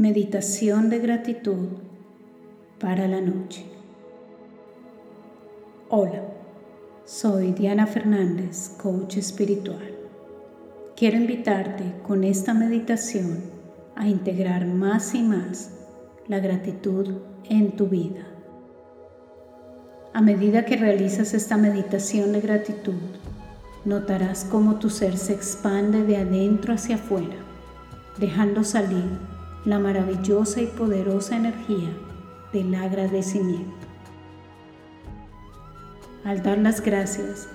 Meditación de gratitud para la noche. Hola, soy Diana Fernández, coach espiritual. Quiero invitarte con esta meditación a integrar más y más la gratitud en tu vida. A medida que realizas esta meditación de gratitud, notarás cómo tu ser se expande de adentro hacia afuera, dejando salir la maravillosa y poderosa energía del agradecimiento. Al dar las gracias,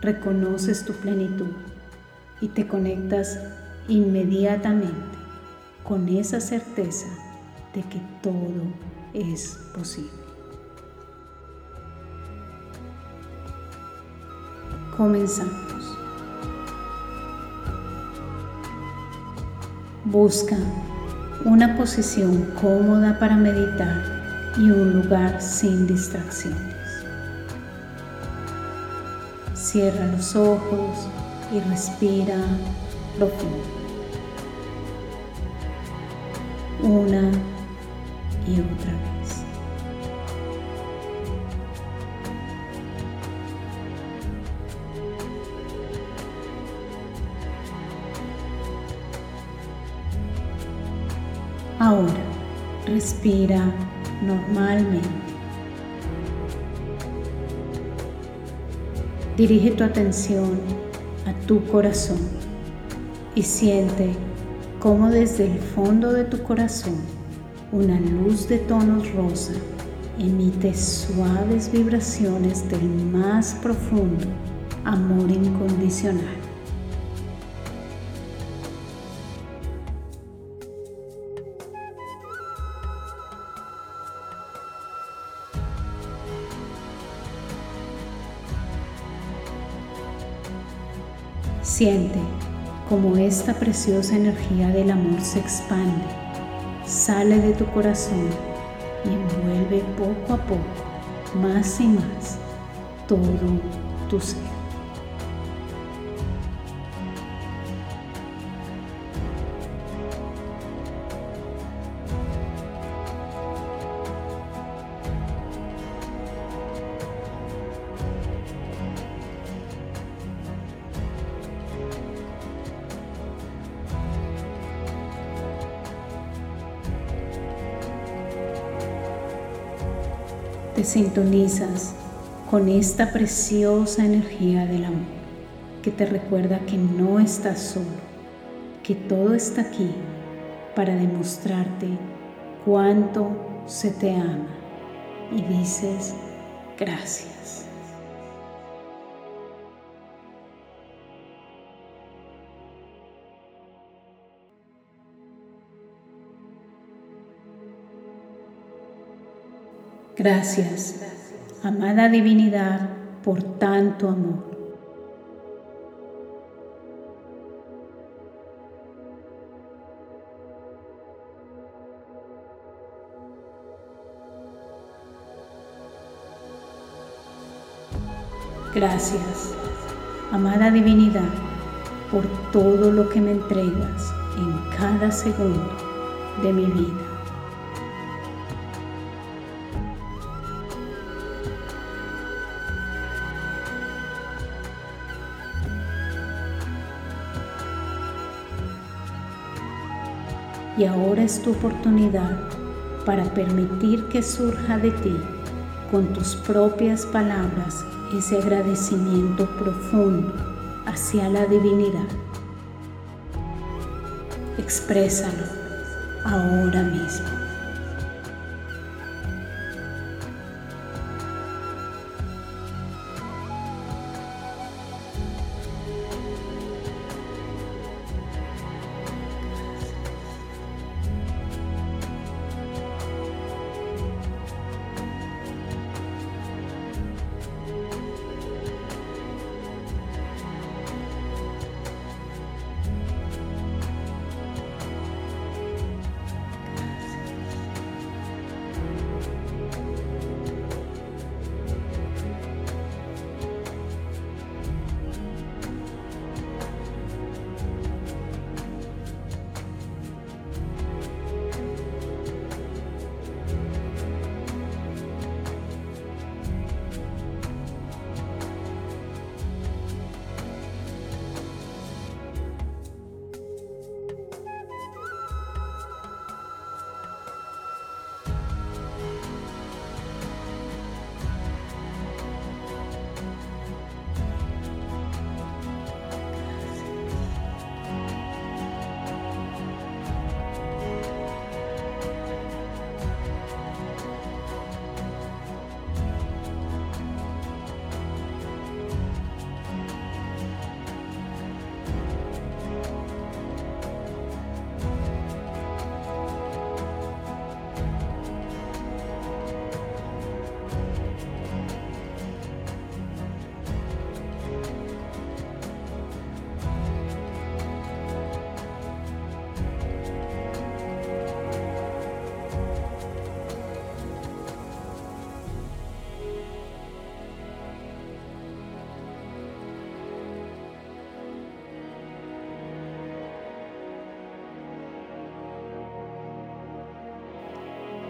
reconoces tu plenitud y te conectas inmediatamente con esa certeza de que todo es posible. Comenzamos. Busca una posición cómoda para meditar y un lugar sin distracciones. Cierra los ojos y respira profundo. Una y otra vez. Respira normalmente. Dirige tu atención a tu corazón y siente cómo desde el fondo de tu corazón una luz de tonos rosa emite suaves vibraciones del más profundo amor incondicional. Siente como esta preciosa energía del amor se expande, sale de tu corazón y envuelve poco a poco, más y más, todo tu ser. Te sintonizas con esta preciosa energía del amor que te recuerda que no estás solo, que todo está aquí para demostrarte cuánto se te ama y dices gracias. Gracias, amada divinidad, por tanto amor. Gracias, amada divinidad, por todo lo que me entregas en cada segundo de mi vida. Y ahora es tu oportunidad para permitir que surja de ti con tus propias palabras ese agradecimiento profundo hacia la divinidad. Exprésalo ahora mismo.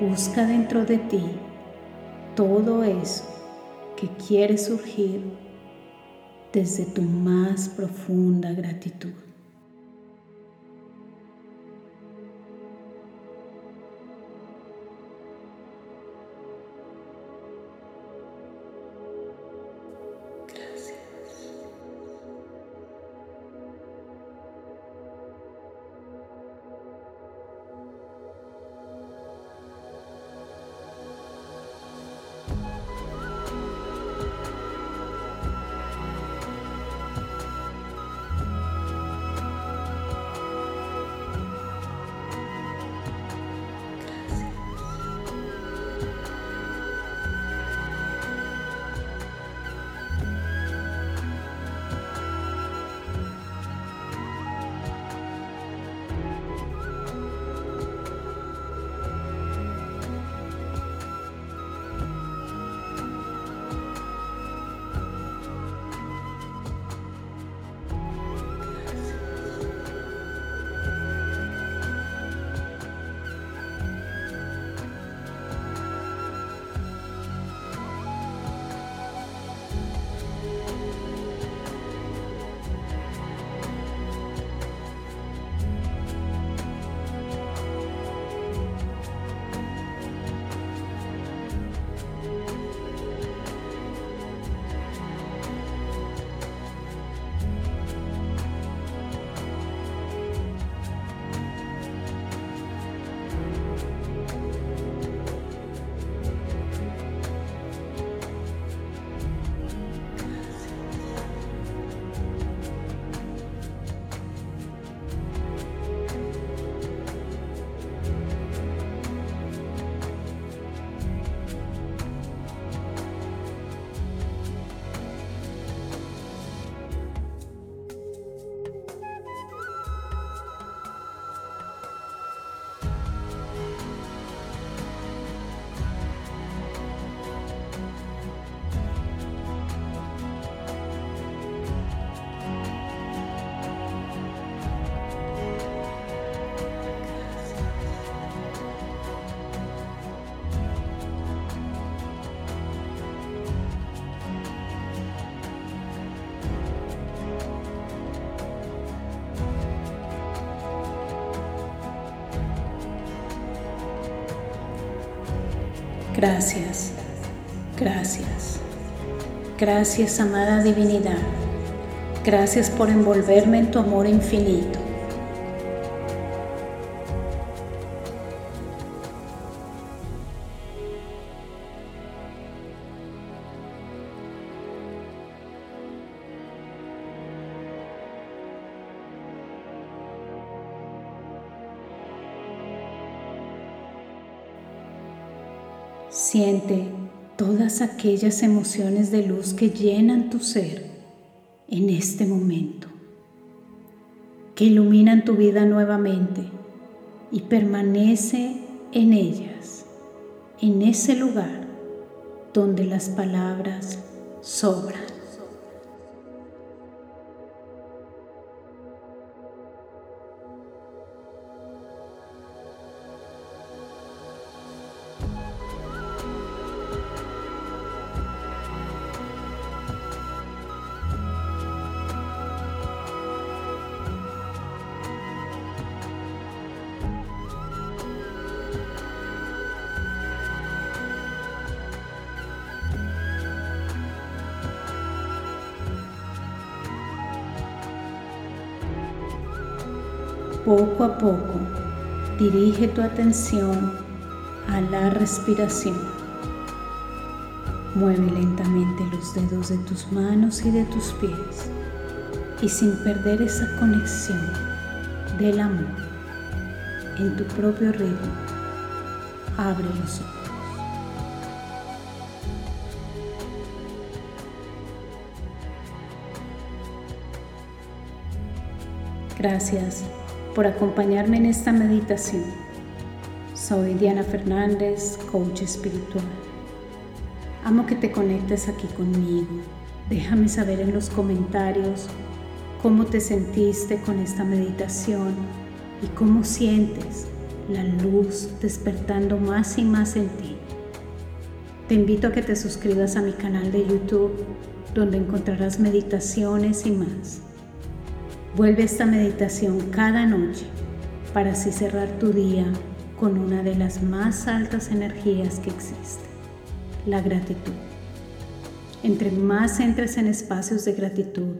Busca dentro de ti todo eso que quiere surgir desde tu más profunda gratitud. Gracias, gracias, gracias amada divinidad. Gracias por envolverme en tu amor infinito. Siente todas aquellas emociones de luz que llenan tu ser en este momento, que iluminan tu vida nuevamente y permanece en ellas, en ese lugar donde las palabras sobran. Poco a poco, dirige tu atención a la respiración. Mueve lentamente los dedos de tus manos y de tus pies y sin perder esa conexión del amor en tu propio ritmo, abre los ojos. Gracias por acompañarme en esta meditación. Soy Diana Fernández, coach espiritual. Amo que te conectes aquí conmigo. Déjame saber en los comentarios cómo te sentiste con esta meditación y cómo sientes la luz despertando más y más en ti. Te invito a que te suscribas a mi canal de YouTube donde encontrarás meditaciones y más. Vuelve esta meditación cada noche para así cerrar tu día con una de las más altas energías que existe, la gratitud. Entre más entres en espacios de gratitud,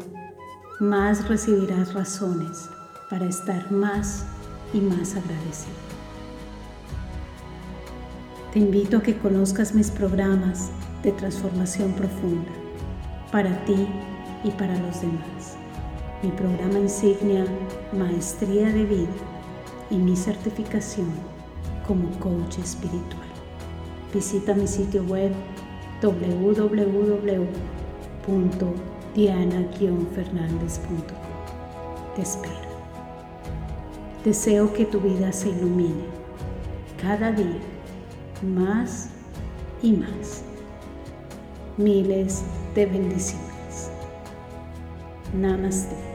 más recibirás razones para estar más y más agradecido. Te invito a que conozcas mis programas de transformación profunda para ti y para los demás. Mi programa insignia Maestría de Vida y mi certificación como coach espiritual. Visita mi sitio web www.diana-fernandez.com. Te espero. Deseo que tu vida se ilumine cada día más y más. Miles de bendiciones. Namaste.